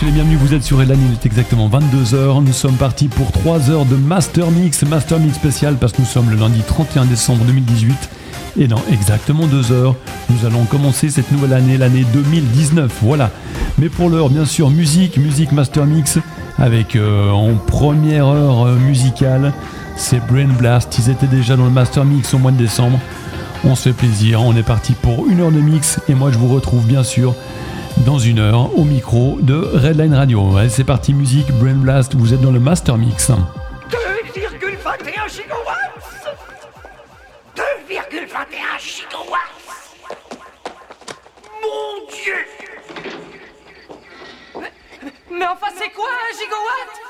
soyez bienvenus, vous êtes sur Redline, il est exactement 22h. Nous sommes partis pour 3 heures de Master Mix, Master Mix spécial parce que nous sommes le lundi 31 décembre 2018. Et dans exactement 2 heures, nous allons commencer cette nouvelle année, l'année 2019. Voilà. Mais pour l'heure, bien sûr, musique, musique Master Mix avec euh, en première heure euh, musicale, c'est Brain Blast. Ils étaient déjà dans le Master Mix au mois de décembre. On se fait plaisir, on est parti pour une heure de mix et moi je vous retrouve bien sûr dans une heure au micro de Redline Radio. Allez, c'est parti, musique, Brain Blast, vous êtes dans le Master Mix. 2,21 gigawatts 2,21 gigawatts Mon Dieu Mais enfin, c'est quoi un gigawatt?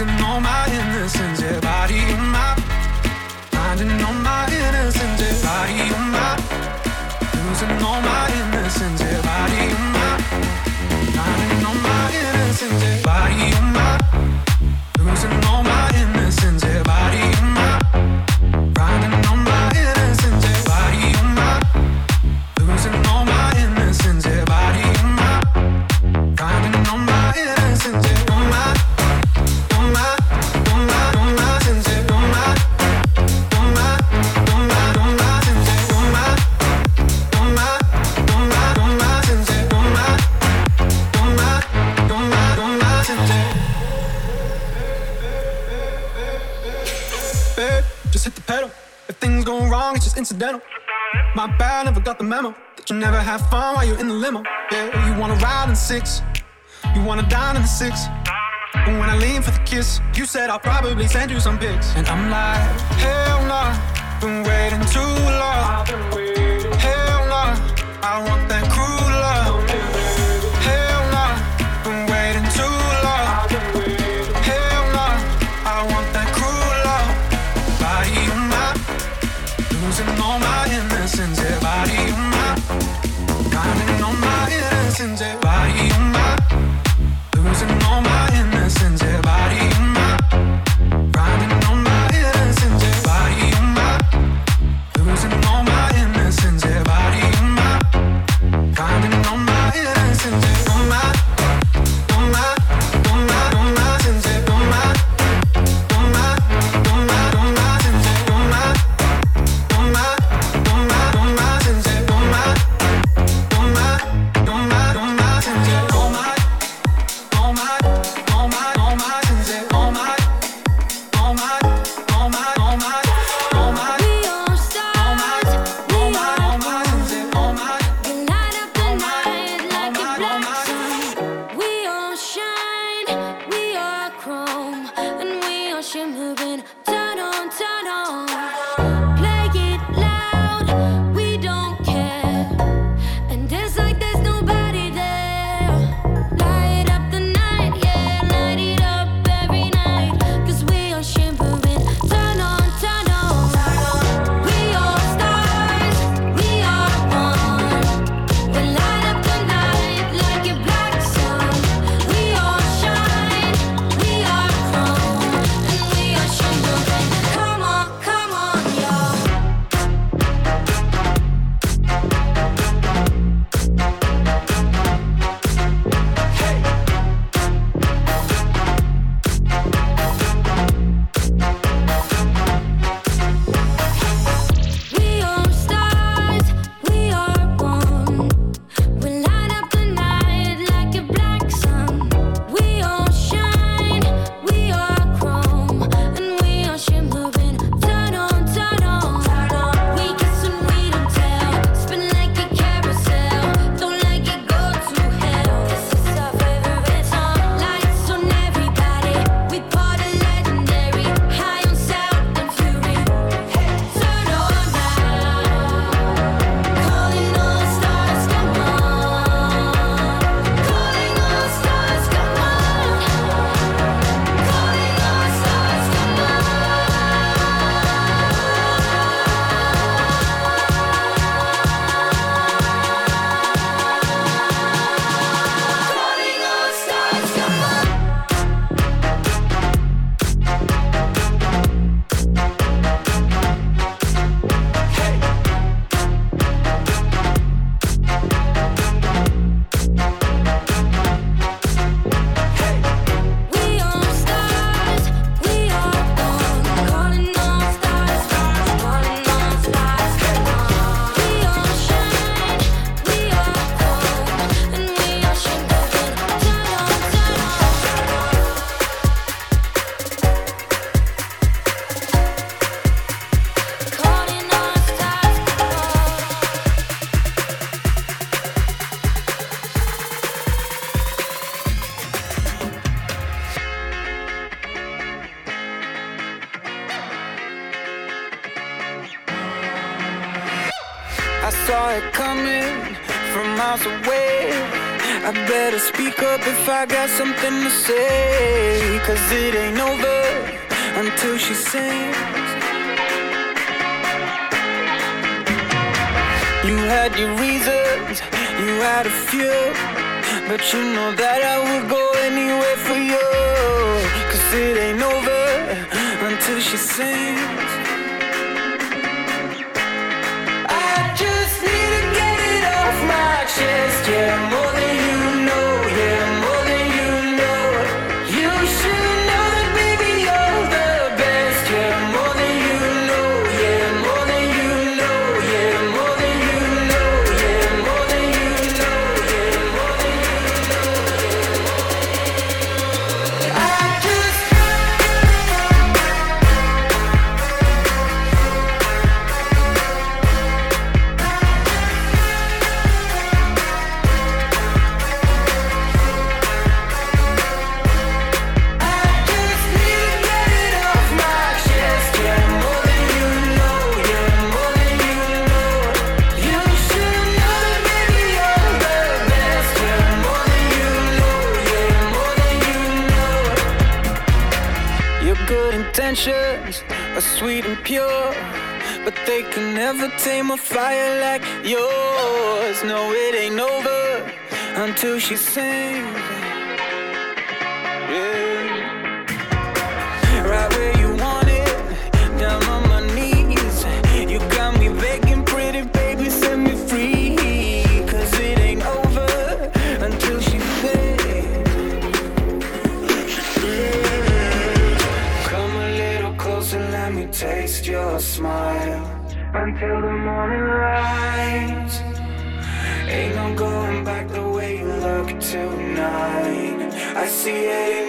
losing all my innocence, yeah, body and mind, finding all my wanna ride in six. You wanna dine in the six. And when I lean for the kiss, you said I'll probably send you some pics. And I'm like, hell nah, been waiting too long. if I got something to say. Cause it ain't over until she sings. You had your reasons, you had a few. But you know that I would go anywhere for you. Cause it ain't over until she sings. I just need to get it off my chest, yeah. never tame a fire like yours. No, it ain't over until she sings. YMCA.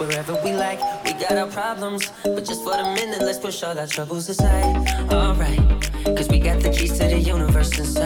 wherever we like. We got our problems, but just for the minute, let's push all our troubles aside. Alright, cause we got the keys to the universe inside.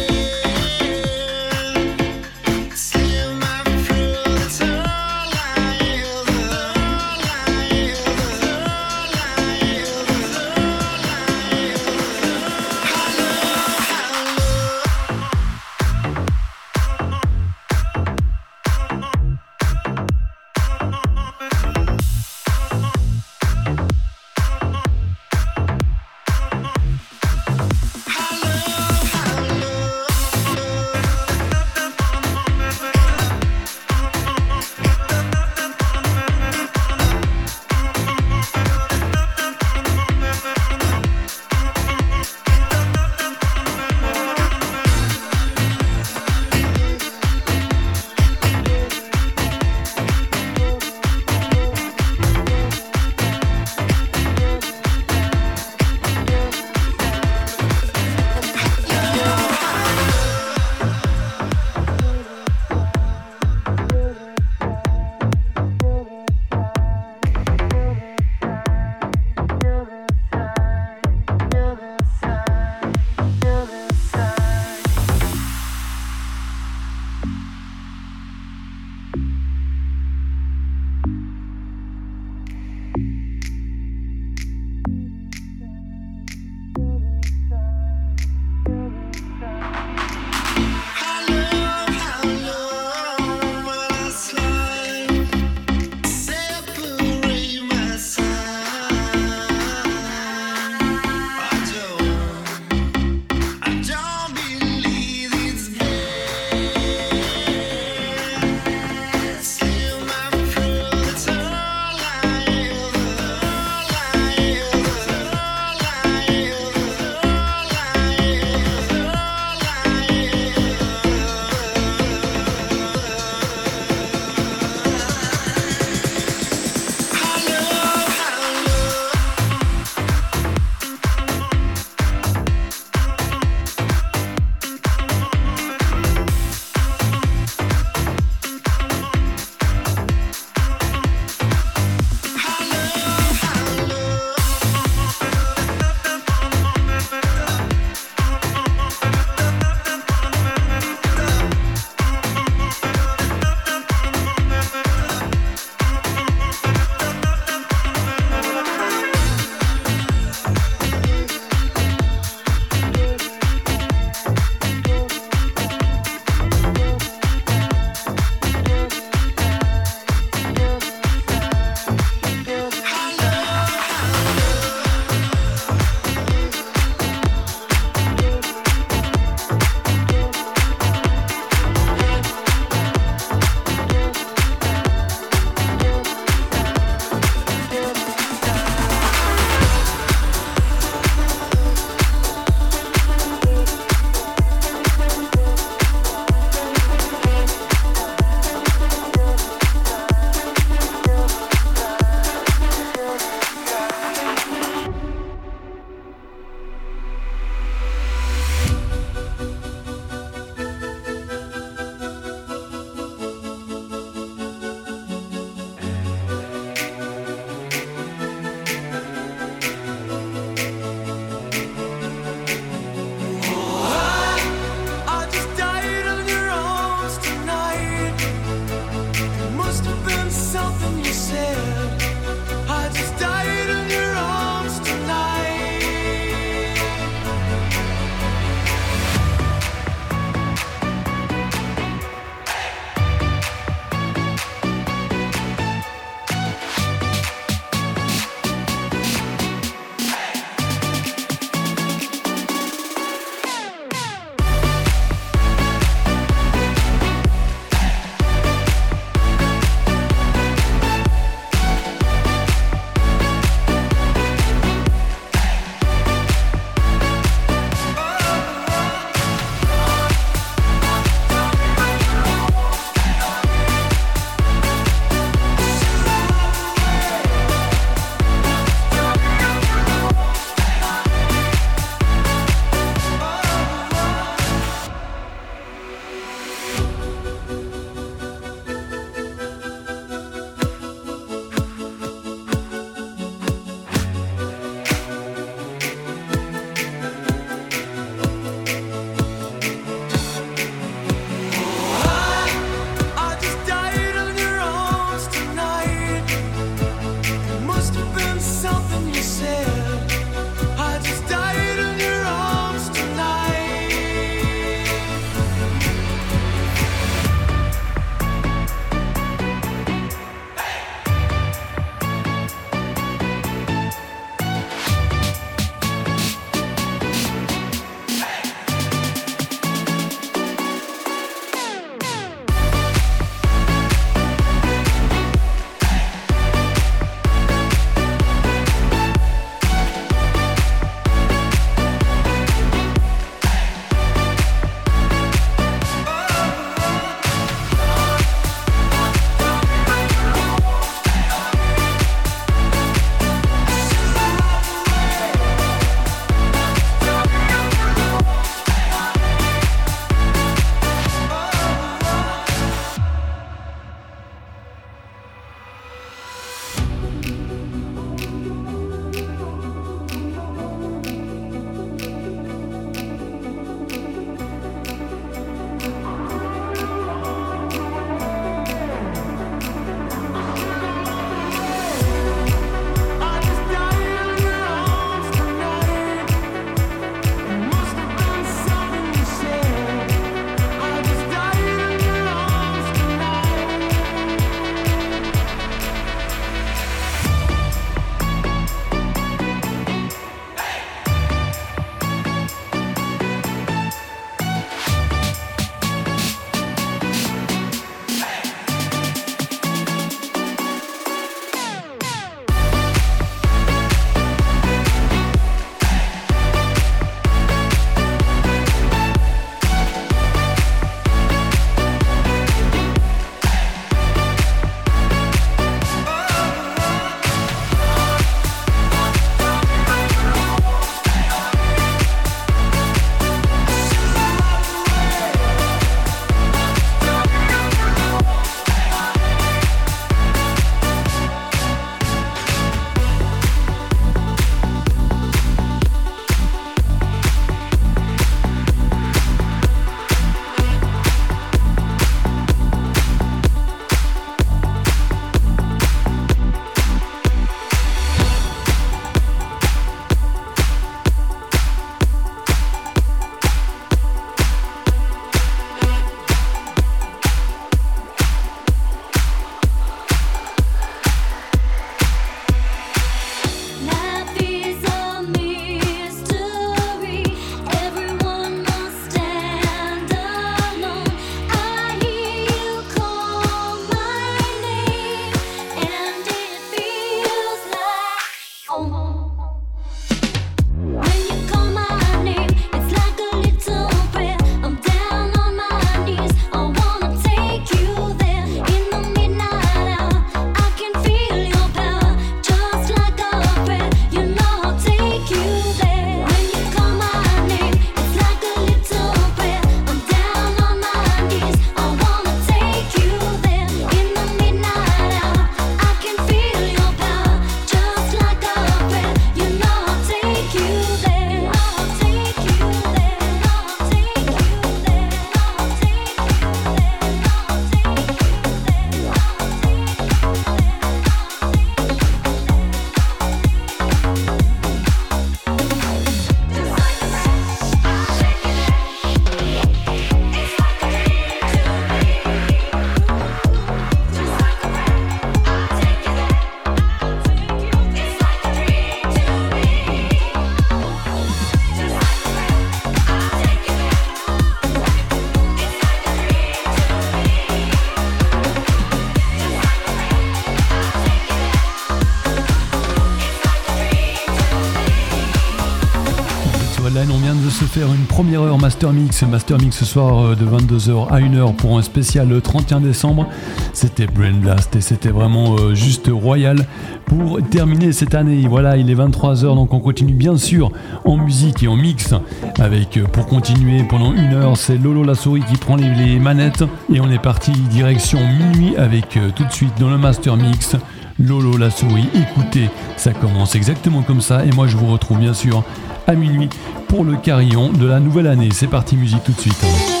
Faire une première heure Master Mix. Master Mix ce soir euh, de 22h à 1h pour un spécial 31 décembre. C'était Brain Blast et c'était vraiment euh, juste royal pour terminer cette année. Voilà, il est 23h donc on continue bien sûr en musique et en mix avec euh, pour continuer pendant une heure c'est Lolo la souris qui prend les manettes et on est parti direction minuit avec tout de suite dans le Master Mix Lolo la souris. Écoutez, ça commence exactement comme ça et moi je vous retrouve bien sûr à minuit pour le carillon de la nouvelle année. C'est parti musique tout de suite.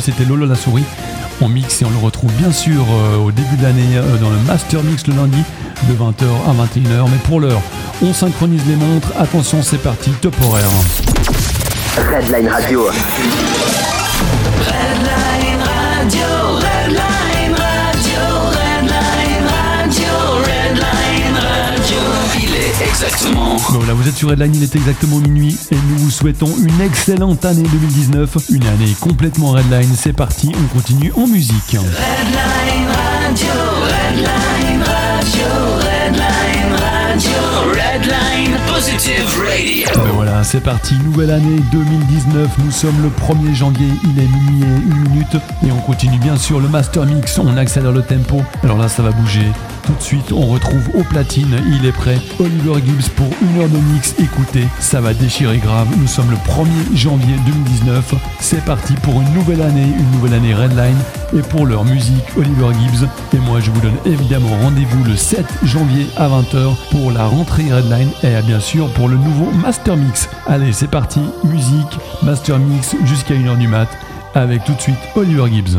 C'était Lolo la souris en mix et on le retrouve bien sûr euh, au début de l'année euh, dans le Master Mix le lundi de 20h à 21h. Mais pour l'heure, on synchronise les montres. Attention, c'est parti, top. Exactement. Bon, là, vous êtes sur Redline, il est exactement minuit et nous vous souhaitons une excellente année 2019. Une année complètement Redline. C'est parti, on continue en musique. Redline Radio, Redline Radio, Redline Radio, Redline Positive Radio. Ben voilà, c'est parti, nouvelle année 2019, nous sommes le 1er janvier, il est minuit et une minute et on continue bien sûr le Master Mix, on accélère le tempo, alors là ça va bouger. Tout de suite, on retrouve au platine, il est prêt, Oliver Gibbs pour une heure de mix, écoutez, ça va déchirer grave, nous sommes le 1er janvier 2019, c'est parti pour une nouvelle année, une nouvelle année Redline, et pour leur musique, Oliver Gibbs, et moi je vous donne évidemment rendez-vous le 7 janvier à 20h pour la rentrée Redline, et bien sûr pour le nouveau Master Mix. Allez, c'est parti, musique, Master Mix jusqu'à 1h du mat, avec tout de suite Oliver Gibbs.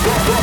Okay,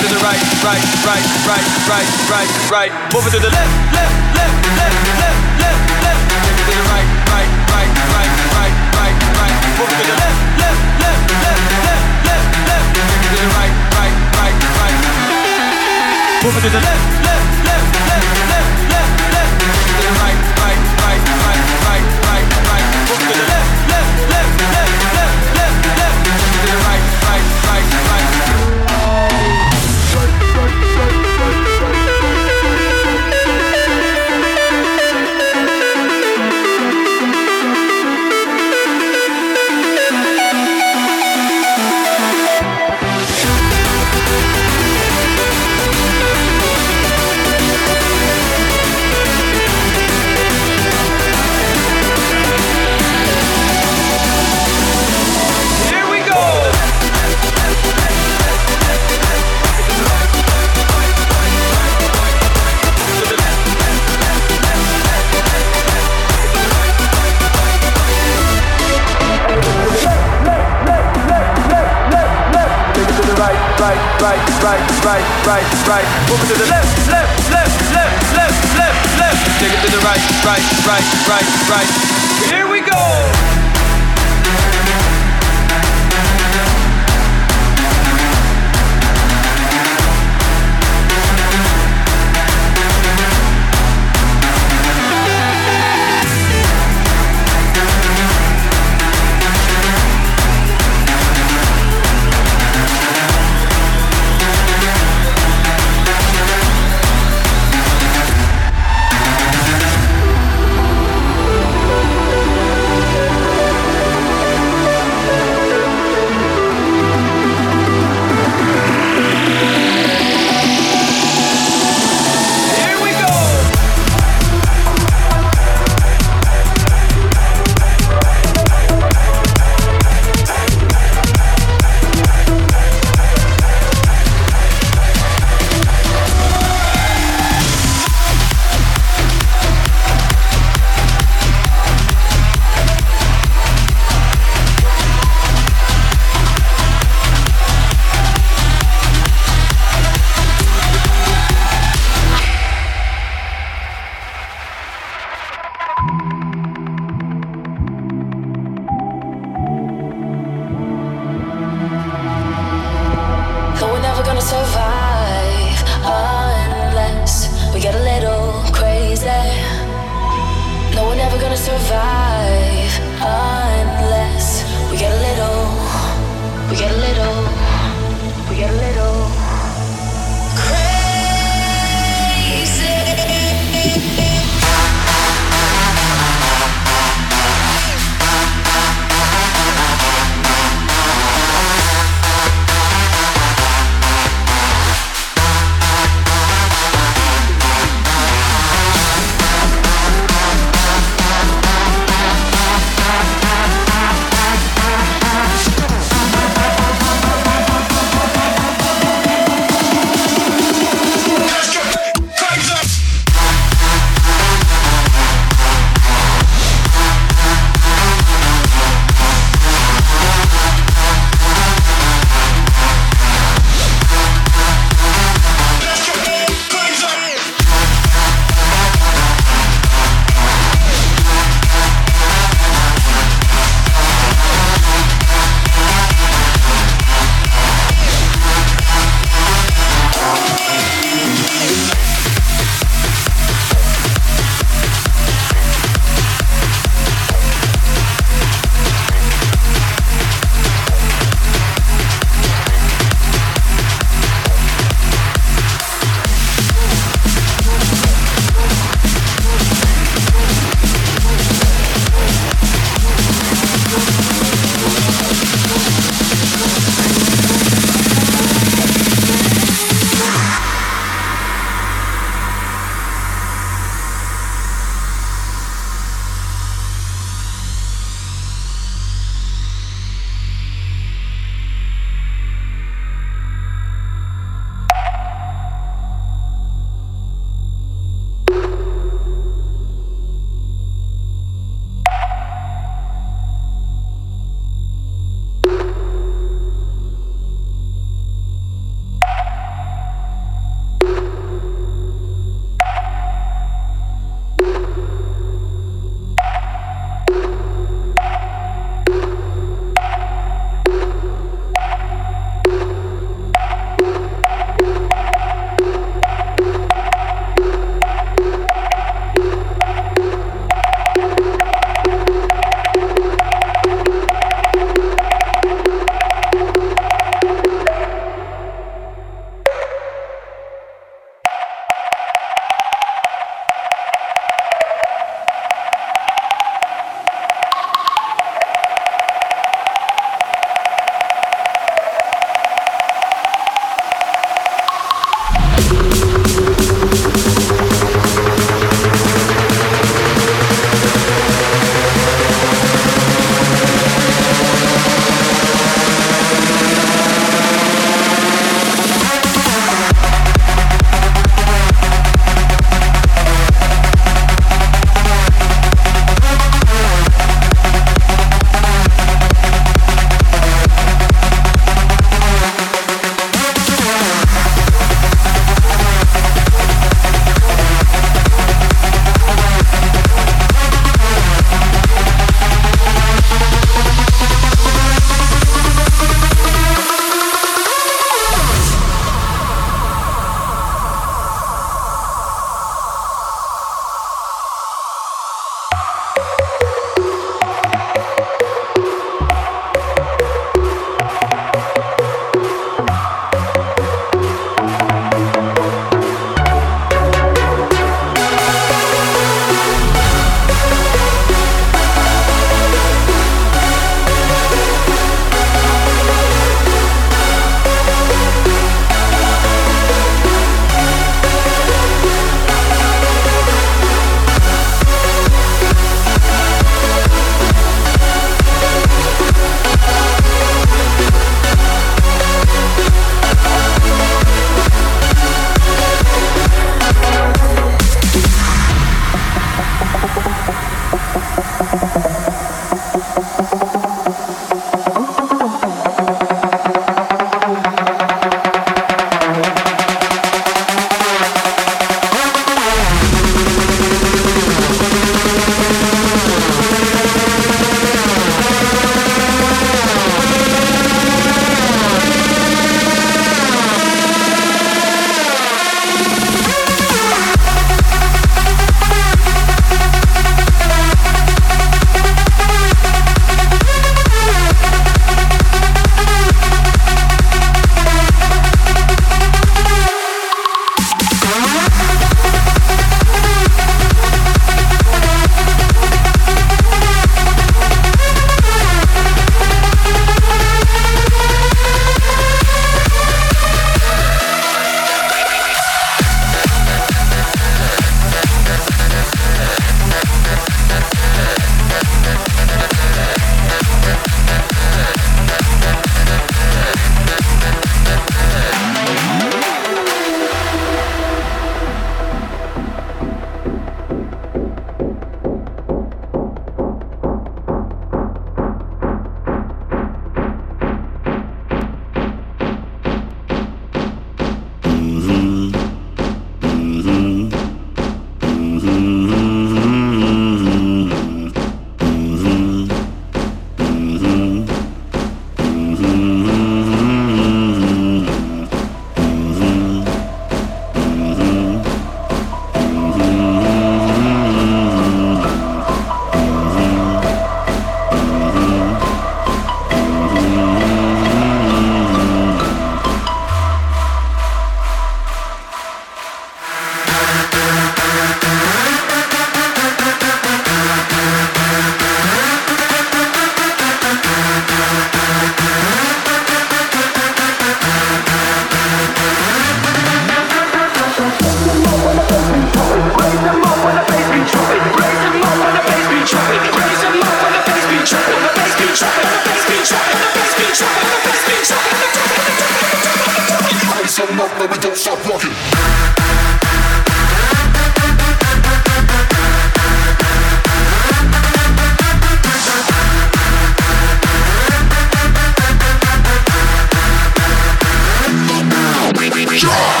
Yeah.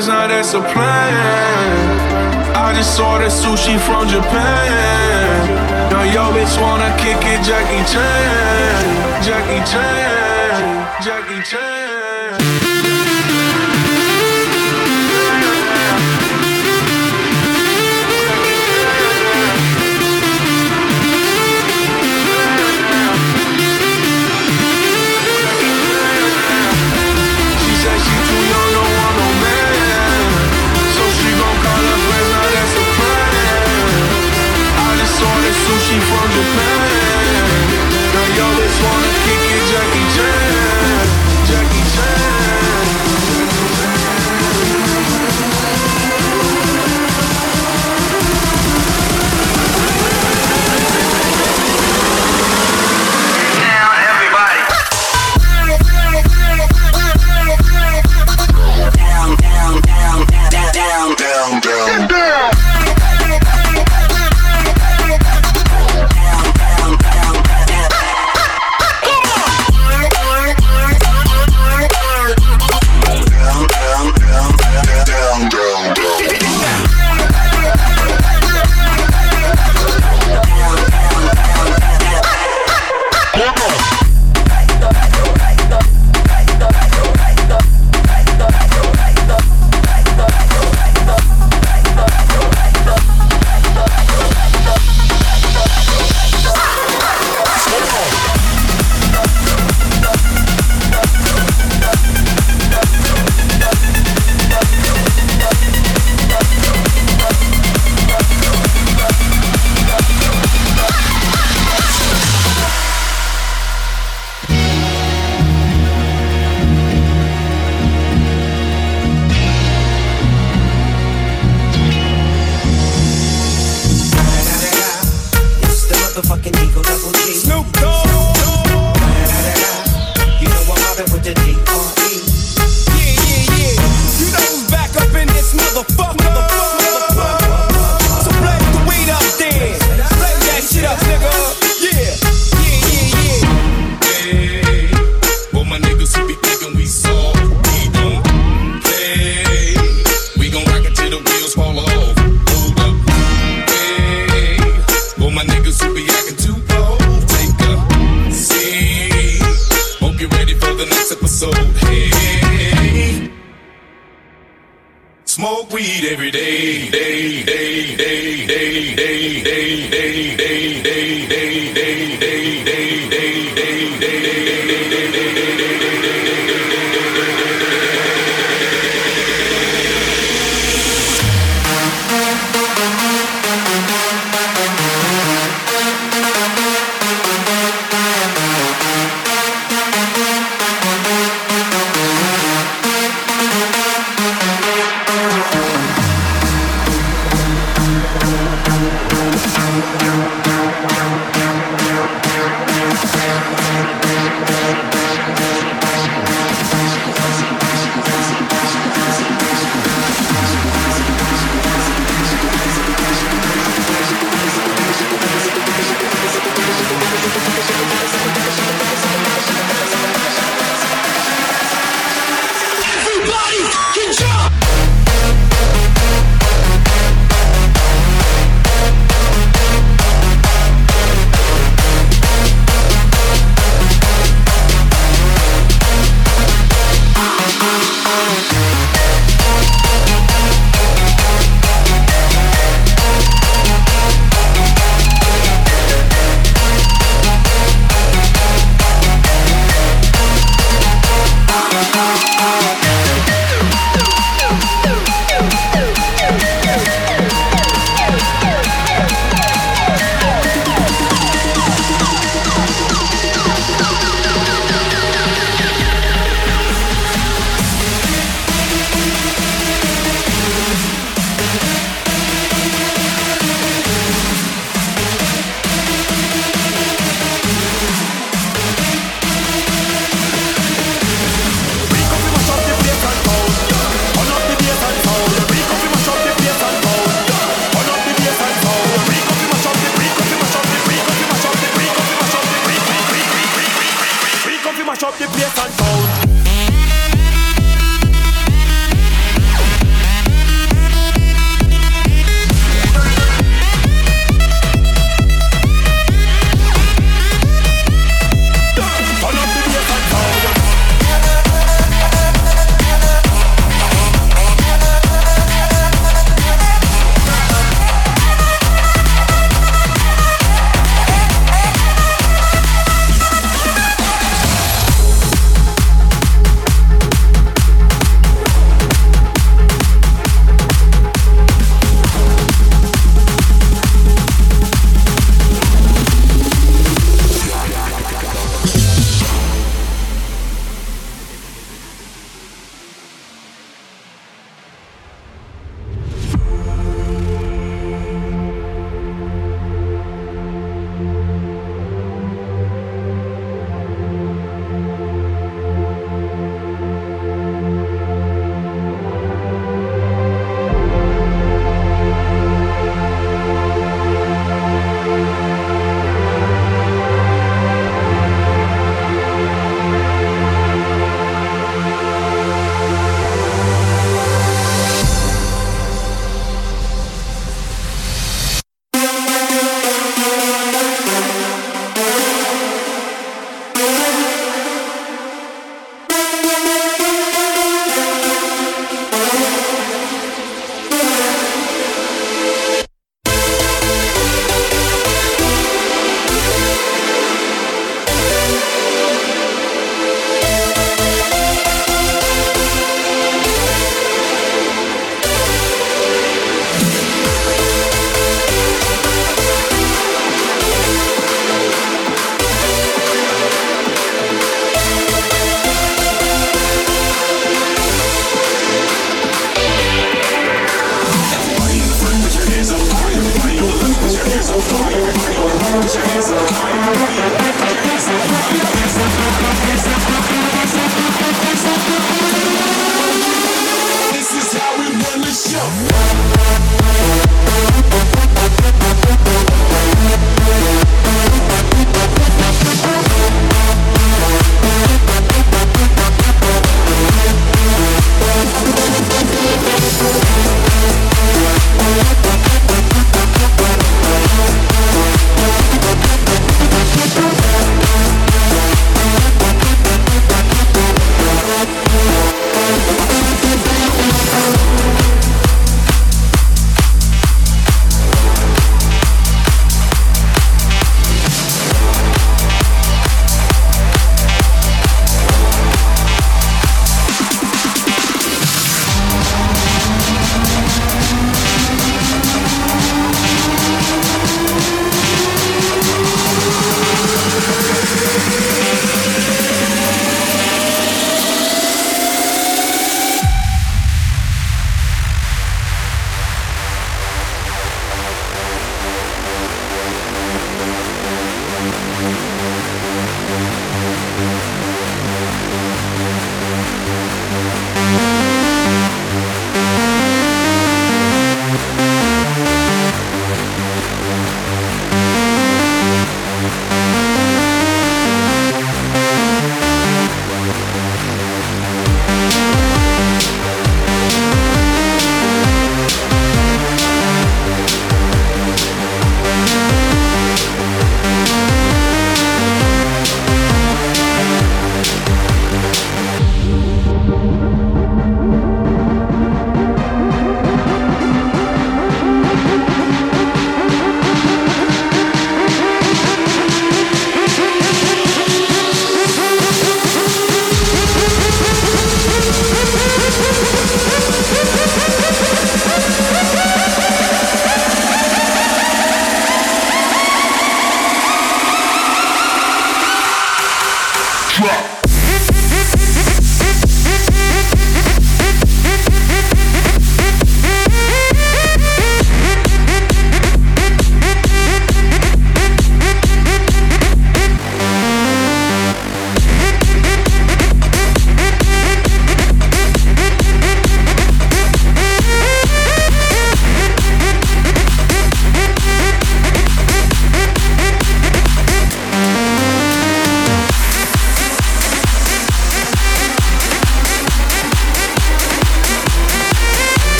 friends, now that's a plan. I just ordered sushi from Japan. Now yo bitch wanna kick it, Jackie Chan, Jackie Chan, Jackie Chan. down, down.